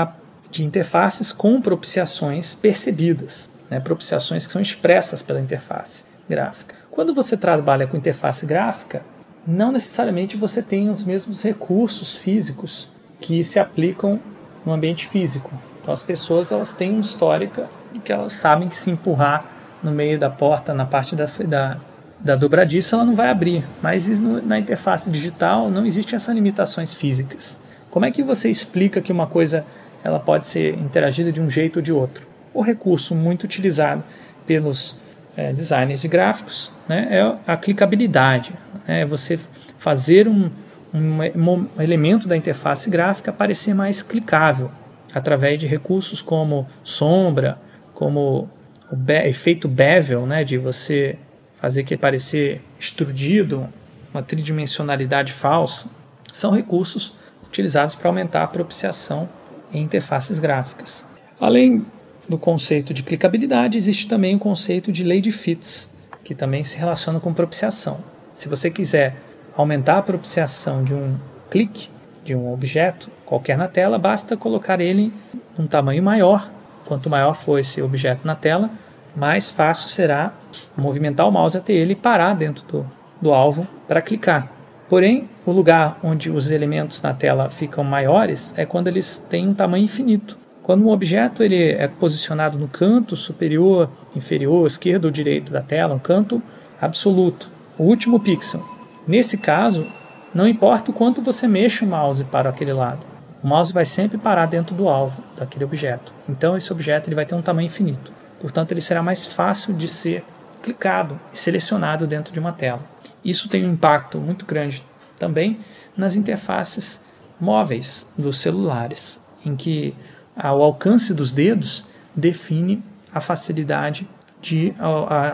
Speaker 1: de interfaces com propiciações percebidas, né, propiciações que são expressas pela interface gráfica. Quando você trabalha com interface gráfica, não necessariamente você tem os mesmos recursos físicos que se aplicam no ambiente físico. Então as pessoas elas têm uma histórica que elas sabem que se empurrar no meio da porta, na parte da, da da dobradiça ela não vai abrir, mas na interface digital não existem essas limitações físicas. Como é que você explica que uma coisa ela pode ser interagida de um jeito ou de outro? O recurso muito utilizado pelos é, designers de gráficos né, é a clicabilidade. Né, é você fazer um, um, um elemento da interface gráfica parecer mais clicável através de recursos como sombra, como o be efeito bevel, né, de você fazer que parecer extrudido, uma tridimensionalidade falsa, são recursos utilizados para aumentar a propiciação em interfaces gráficas. Além do conceito de clicabilidade, existe também o conceito de lei de fits, que também se relaciona com propiciação. Se você quiser aumentar a propiciação de um clique, de um objeto qualquer na tela, basta colocar ele um tamanho maior. Quanto maior for esse objeto na tela, mais fácil será movimentar o mouse até ele e parar dentro do, do alvo para clicar. Porém, o lugar onde os elementos na tela ficam maiores é quando eles têm um tamanho infinito. Quando um objeto ele é posicionado no canto superior, inferior, esquerdo ou direito da tela, um canto absoluto, o último pixel. Nesse caso, não importa o quanto você mexa o mouse para aquele lado, o mouse vai sempre parar dentro do alvo daquele objeto. Então esse objeto ele vai ter um tamanho infinito. Portanto, ele será mais fácil de ser clicado e selecionado dentro de uma tela. Isso tem um impacto muito grande também nas interfaces móveis dos celulares, em que o alcance dos dedos define a facilidade de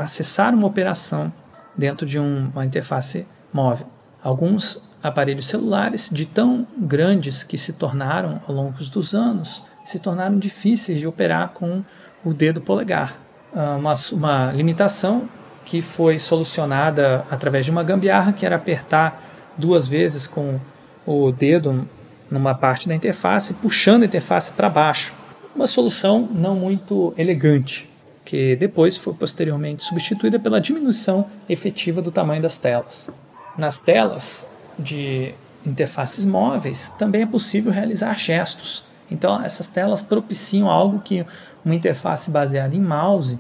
Speaker 1: acessar uma operação dentro de uma interface móvel. Alguns aparelhos celulares, de tão grandes que se tornaram ao longo dos anos, se tornaram difíceis de operar com o dedo polegar. Ah, uma, uma limitação que foi solucionada através de uma gambiarra, que era apertar duas vezes com o dedo numa parte da interface, puxando a interface para baixo. Uma solução não muito elegante, que depois foi posteriormente substituída pela diminuição efetiva do tamanho das telas. Nas telas de interfaces móveis também é possível realizar gestos. Então, essas telas propiciam algo que uma interface baseada em mouse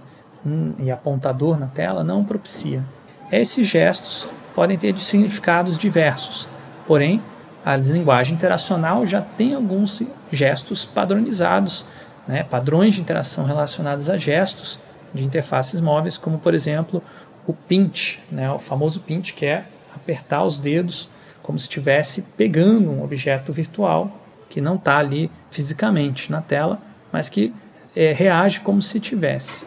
Speaker 1: e apontador na tela não propicia. Esses gestos podem ter significados diversos, porém, a linguagem interacional já tem alguns gestos padronizados, né, padrões de interação relacionados a gestos de interfaces móveis, como por exemplo o pinch, né, o famoso pinch, que é apertar os dedos como se estivesse pegando um objeto virtual que não está ali fisicamente na tela, mas que é, reage como se tivesse.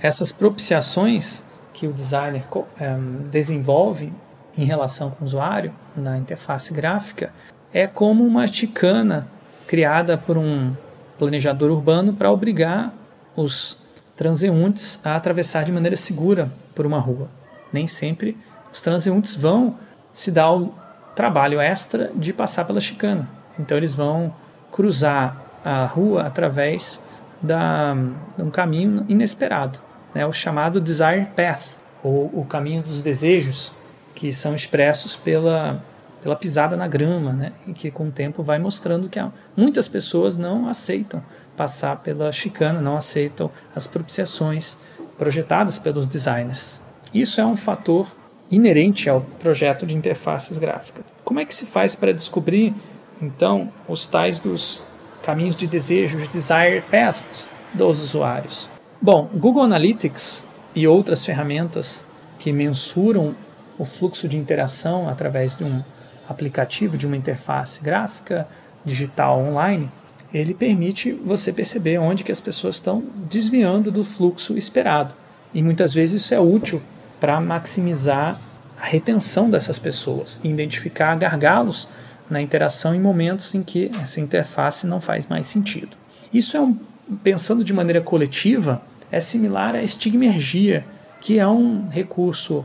Speaker 1: Essas propiciações que o designer é, desenvolve em relação com o usuário na interface gráfica é como uma chicana criada por um planejador urbano para obrigar os transeuntes a atravessar de maneira segura por uma rua. Nem sempre os transeuntes vão se dar o trabalho extra de passar pela chicana. Então eles vão cruzar a rua através da, de um caminho inesperado, né? o chamado Desire Path, ou o caminho dos desejos, que são expressos pela, pela pisada na grama, né? e que com o tempo vai mostrando que muitas pessoas não aceitam passar pela chicana, não aceitam as propiciações projetadas pelos designers. Isso é um fator inerente ao projeto de interfaces gráficas. Como é que se faz para descobrir, então, os tais dos caminhos de desejo, os desire paths dos usuários? Bom, Google Analytics e outras ferramentas que mensuram o fluxo de interação através de um aplicativo, de uma interface gráfica digital online, ele permite você perceber onde que as pessoas estão desviando do fluxo esperado. E muitas vezes isso é útil para maximizar a retenção dessas pessoas e identificar gargalos na interação em momentos em que essa interface não faz mais sentido. Isso é um, pensando de maneira coletiva, é similar à estigmergia, que é um recurso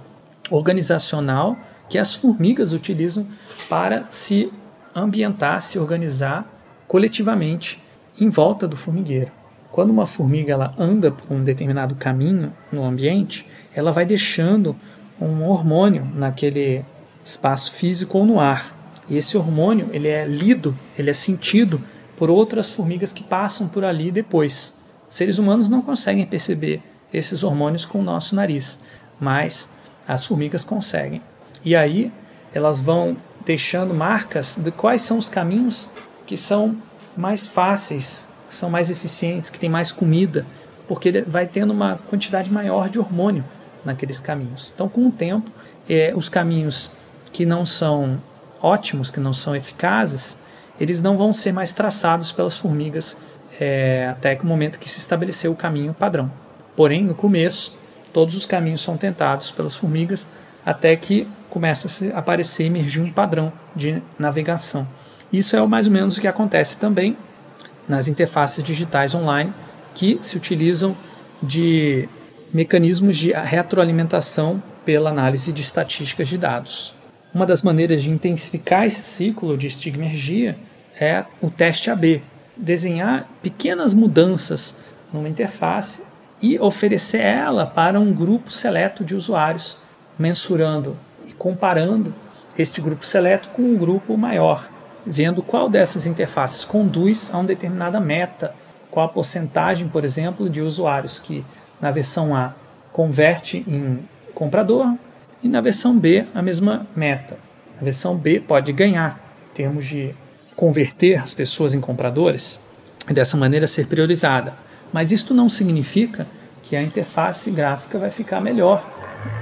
Speaker 1: organizacional que as formigas utilizam para se ambientar, se organizar coletivamente em volta do formigueiro. Quando uma formiga ela anda por um determinado caminho no ambiente, ela vai deixando um hormônio naquele espaço físico ou no ar. E esse hormônio ele é lido, ele é sentido por outras formigas que passam por ali depois. Seres humanos não conseguem perceber esses hormônios com o nosso nariz, mas as formigas conseguem. E aí elas vão deixando marcas de quais são os caminhos que são mais fáceis, que são mais eficientes, que tem mais comida, porque ele vai tendo uma quantidade maior de hormônio naqueles caminhos. Então, com o tempo, é, os caminhos que não são ótimos, que não são eficazes, eles não vão ser mais traçados pelas formigas é, até o momento que se estabeleceu o caminho padrão. Porém, no começo, todos os caminhos são tentados pelas formigas até que começa a aparecer, emergir um padrão de navegação. Isso é mais ou menos o que acontece também nas interfaces digitais online que se utilizam de mecanismos de retroalimentação pela análise de estatísticas de dados. Uma das maneiras de intensificar esse ciclo de estigmergia é o teste AB, desenhar pequenas mudanças numa interface e oferecer ela para um grupo seleto de usuários, mensurando e comparando este grupo seleto com um grupo maior, vendo qual dessas interfaces conduz a uma determinada meta, qual a porcentagem, por exemplo, de usuários que na versão A converte em comprador e na versão B a mesma meta. A versão B pode ganhar em termos de converter as pessoas em compradores e dessa maneira ser priorizada. Mas isso não significa que a interface gráfica vai ficar melhor.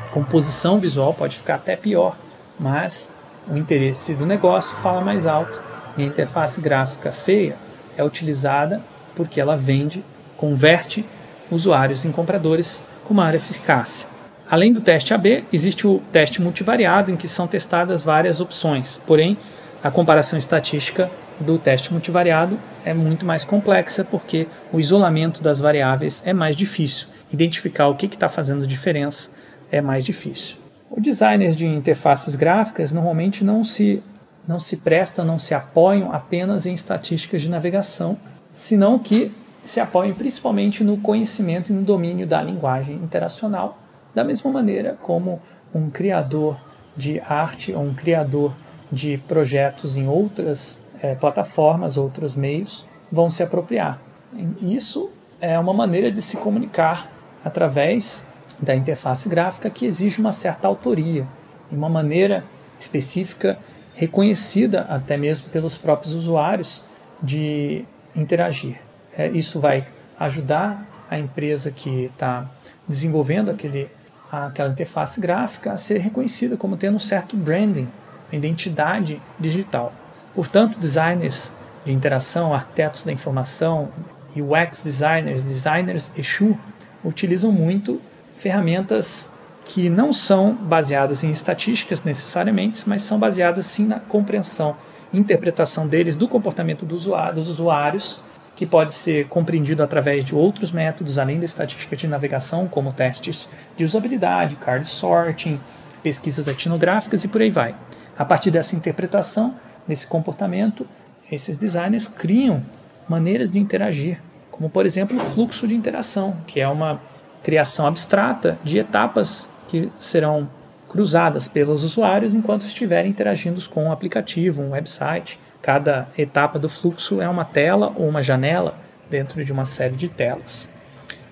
Speaker 1: A composição visual pode ficar até pior, mas o interesse do negócio fala mais alto. E a interface gráfica feia é utilizada porque ela vende, converte usuários em compradores com maior eficácia. Além do teste AB, existe o teste multivariado, em que são testadas várias opções. Porém, a comparação estatística do teste multivariado é muito mais complexa porque o isolamento das variáveis é mais difícil. Identificar o que está fazendo diferença é mais difícil. Os designers de interfaces gráficas normalmente não se, não se prestam, não se apoiam apenas em estatísticas de navegação, senão que se apoiam principalmente no conhecimento e no domínio da linguagem interacional, da mesma maneira como um criador de arte ou um criador de projetos em outras é, plataformas, outros meios, vão se apropriar. Isso é uma maneira de se comunicar através da interface gráfica que exige uma certa autoria, uma maneira específica reconhecida até mesmo pelos próprios usuários de interagir. É, isso vai ajudar a empresa que está desenvolvendo aquele, aquela interface gráfica a ser reconhecida como tendo um certo branding, identidade digital. Portanto, designers de interação, arquitetos da informação, UX designers, designers Exu, utilizam muito ferramentas que não são baseadas em estatísticas necessariamente, mas são baseadas sim na compreensão, interpretação deles do comportamento do usuário, dos usuários, que pode ser compreendido através de outros métodos além da estatística de navegação, como testes de usabilidade, card sorting, pesquisas etnográficas e por aí vai. A partir dessa interpretação, desse comportamento, esses designers criam maneiras de interagir, como por exemplo o fluxo de interação, que é uma criação abstrata de etapas que serão cruzadas pelos usuários enquanto estiverem interagindo com um aplicativo, um website. Cada etapa do fluxo é uma tela ou uma janela dentro de uma série de telas.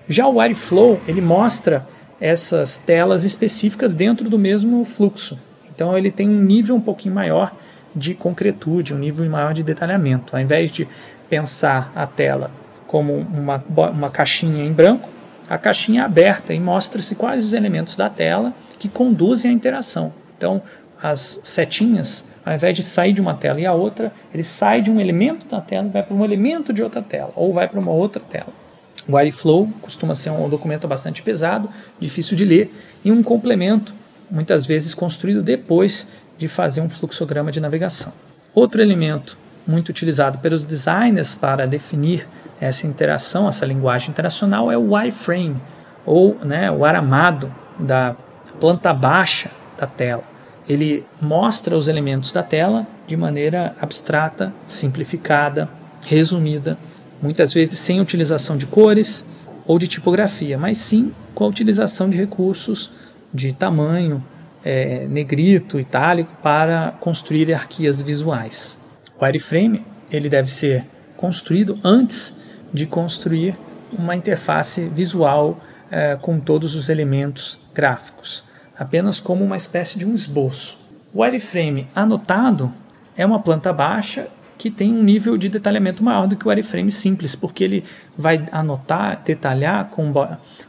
Speaker 1: Já o Wireflow ele mostra essas telas específicas dentro do mesmo fluxo. Então ele tem um nível um pouquinho maior de concretude, um nível maior de detalhamento. Ao invés de pensar a tela como uma, uma caixinha em branco, a caixinha aberta e mostra-se quais os elementos da tela que conduzem à interação. Então, as setinhas, ao invés de sair de uma tela e a outra, ele sai de um elemento da tela e vai para um elemento de outra tela, ou vai para uma outra tela. O Wireflow costuma ser um documento bastante pesado, difícil de ler, e um complemento, muitas vezes construído depois de fazer um fluxograma de navegação. Outro elemento muito utilizado pelos designers para definir essa interação, essa linguagem interacional é o wireframe, ou né, o aramado da planta baixa da tela. Ele mostra os elementos da tela de maneira abstrata, simplificada, resumida, muitas vezes sem utilização de cores ou de tipografia, mas sim com a utilização de recursos de tamanho, é, negrito, itálico, para construir hierarquias visuais. O wireframe ele deve ser construído antes de construir uma interface visual é, com todos os elementos gráficos, apenas como uma espécie de um esboço. O wireframe anotado é uma planta baixa que tem um nível de detalhamento maior do que o wireframe simples, porque ele vai anotar, detalhar com,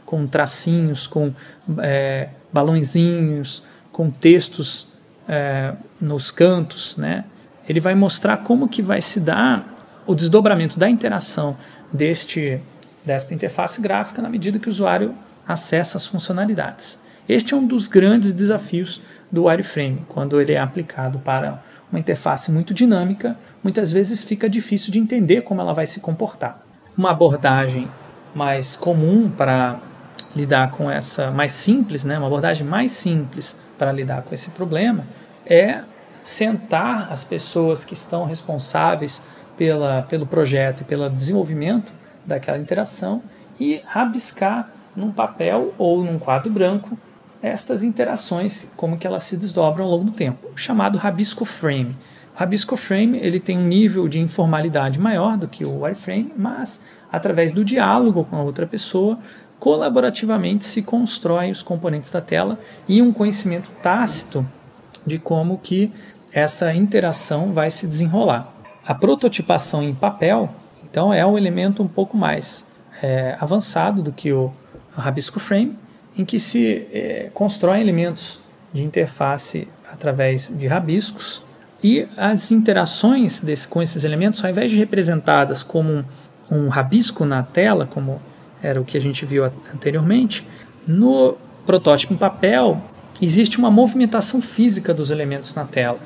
Speaker 1: com tracinhos, com é, balãozinhos, com textos é, nos cantos, né? Ele vai mostrar como que vai se dar o desdobramento da interação deste, desta interface gráfica na medida que o usuário acessa as funcionalidades. Este é um dos grandes desafios do wireframe, quando ele é aplicado para uma interface muito dinâmica, muitas vezes fica difícil de entender como ela vai se comportar. Uma abordagem mais comum para lidar com essa, mais simples, né, uma abordagem mais simples para lidar com esse problema é sentar as pessoas que estão responsáveis pela, pelo projeto e pelo desenvolvimento daquela interação e rabiscar num papel ou num quadro branco estas interações, como que elas se desdobram ao longo do tempo, chamado rabisco frame. O rabisco frame ele tem um nível de informalidade maior do que o wireframe, mas através do diálogo com a outra pessoa, colaborativamente se constrói os componentes da tela e um conhecimento tácito de como que essa interação vai se desenrolar. A prototipação em papel, então, é um elemento um pouco mais é, avançado do que o Rabisco Frame, em que se é, elementos de interface através de rabiscos e as interações desse, com esses elementos, ao invés de representadas como um, um rabisco na tela, como era o que a gente viu anteriormente, no protótipo em papel existe uma movimentação física dos elementos na tela.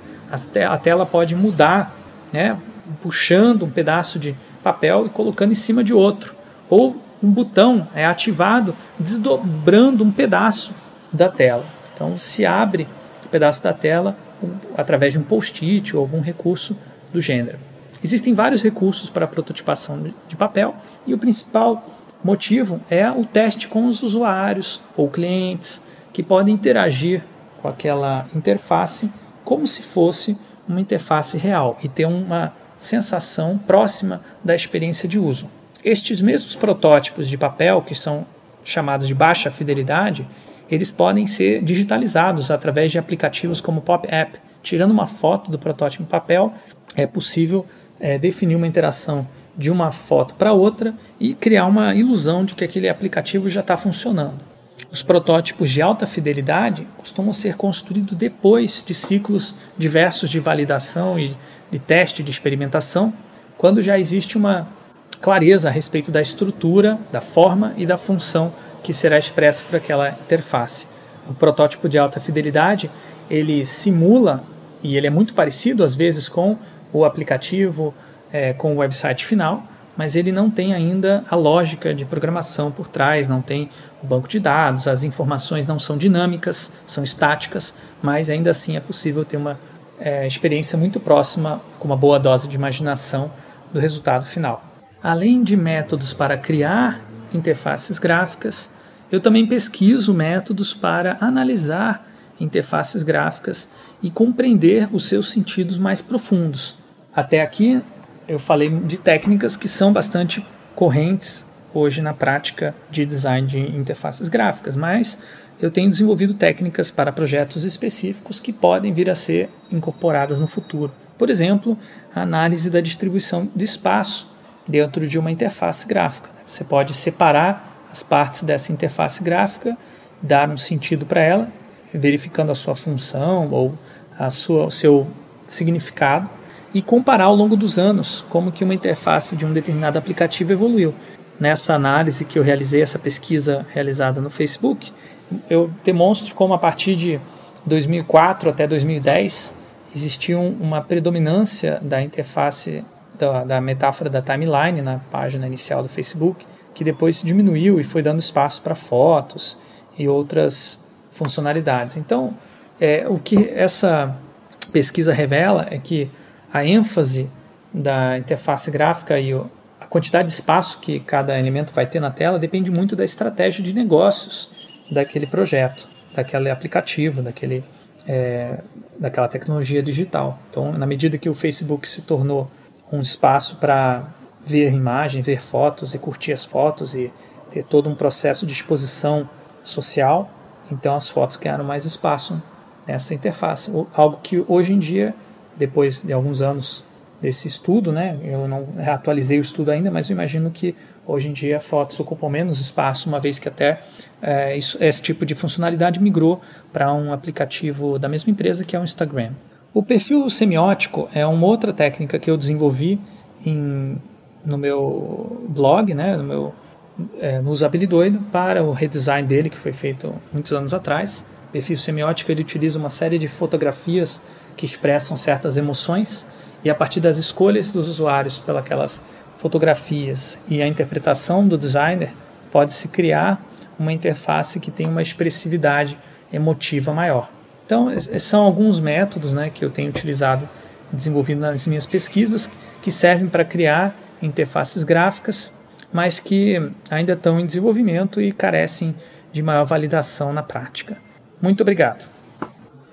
Speaker 1: A tela pode mudar, né, puxando um pedaço de papel e colocando em cima de outro. Ou um botão é ativado desdobrando um pedaço da tela. Então se abre o um pedaço da tela através de um post-it ou algum recurso do gênero. Existem vários recursos para prototipação de papel e o principal motivo é o teste com os usuários ou clientes que podem interagir com aquela interface como se fosse uma interface real e ter uma sensação próxima da experiência de uso. Estes mesmos protótipos de papel, que são chamados de baixa fidelidade, eles podem ser digitalizados através de aplicativos como Pop App. Tirando uma foto do protótipo em papel, é possível é, definir uma interação de uma foto para outra e criar uma ilusão de que aquele aplicativo já está funcionando. Os protótipos de alta fidelidade costumam ser construídos depois de ciclos diversos de validação e de teste de experimentação, quando já existe uma clareza a respeito da estrutura, da forma e da função que será expressa por aquela interface. O protótipo de alta fidelidade ele simula e ele é muito parecido às vezes com o aplicativo, é, com o website final, mas ele não tem ainda a lógica de programação por trás, não tem o banco de dados, as informações não são dinâmicas, são estáticas, mas ainda assim é possível ter uma é, experiência muito próxima, com uma boa dose de imaginação do resultado final. Além de métodos para criar interfaces gráficas, eu também pesquiso métodos para analisar interfaces gráficas e compreender os seus sentidos mais profundos. Até aqui eu falei de técnicas que são bastante correntes hoje na prática de design de interfaces gráficas, mas eu tenho desenvolvido técnicas para projetos específicos que podem vir a ser incorporadas no futuro. Por exemplo, a análise da distribuição de espaço dentro de uma interface gráfica. Você pode separar as partes dessa interface gráfica, dar um sentido para ela, verificando a sua função ou a sua, o seu significado e comparar ao longo dos anos como que uma interface de um determinado aplicativo evoluiu. Nessa análise que eu realizei, essa pesquisa realizada no Facebook, eu demonstro como a partir de 2004 até 2010 existia uma predominância da interface da, da, metáfora da timeline na página inicial do Facebook, que depois diminuiu e foi dando espaço para fotos e outras funcionalidades. Então, é, o que essa pesquisa revela é que a ênfase da interface gráfica e a quantidade de espaço que cada elemento vai ter na tela depende muito da estratégia de negócios daquele projeto, daquele aplicativo, daquele, é, daquela tecnologia digital. Então, na medida que o Facebook se tornou um espaço para ver imagem, ver fotos e curtir as fotos e ter todo um processo de exposição social, então as fotos ganharam mais espaço nessa interface. Algo que hoje em dia, depois de alguns anos desse estudo, né, eu não atualizei o estudo ainda, mas eu imagino que hoje em dia fotos ocupam menos espaço, uma vez que até é, isso, esse tipo de funcionalidade migrou para um aplicativo da mesma empresa que é o Instagram. O perfil semiótico é uma outra técnica que eu desenvolvi em, no meu blog, né, no meu é, no Usabilidoido, para o redesign dele, que foi feito muitos anos atrás. O perfil semiótico ele utiliza uma série de fotografias que expressam certas emoções e a partir das escolhas dos usuários pelas fotografias e a interpretação do designer pode-se criar uma interface que tem uma expressividade emotiva maior. Então, são alguns métodos né, que eu tenho utilizado, desenvolvido nas minhas pesquisas, que servem para criar interfaces gráficas, mas que ainda estão em desenvolvimento e carecem de maior validação na prática. Muito obrigado.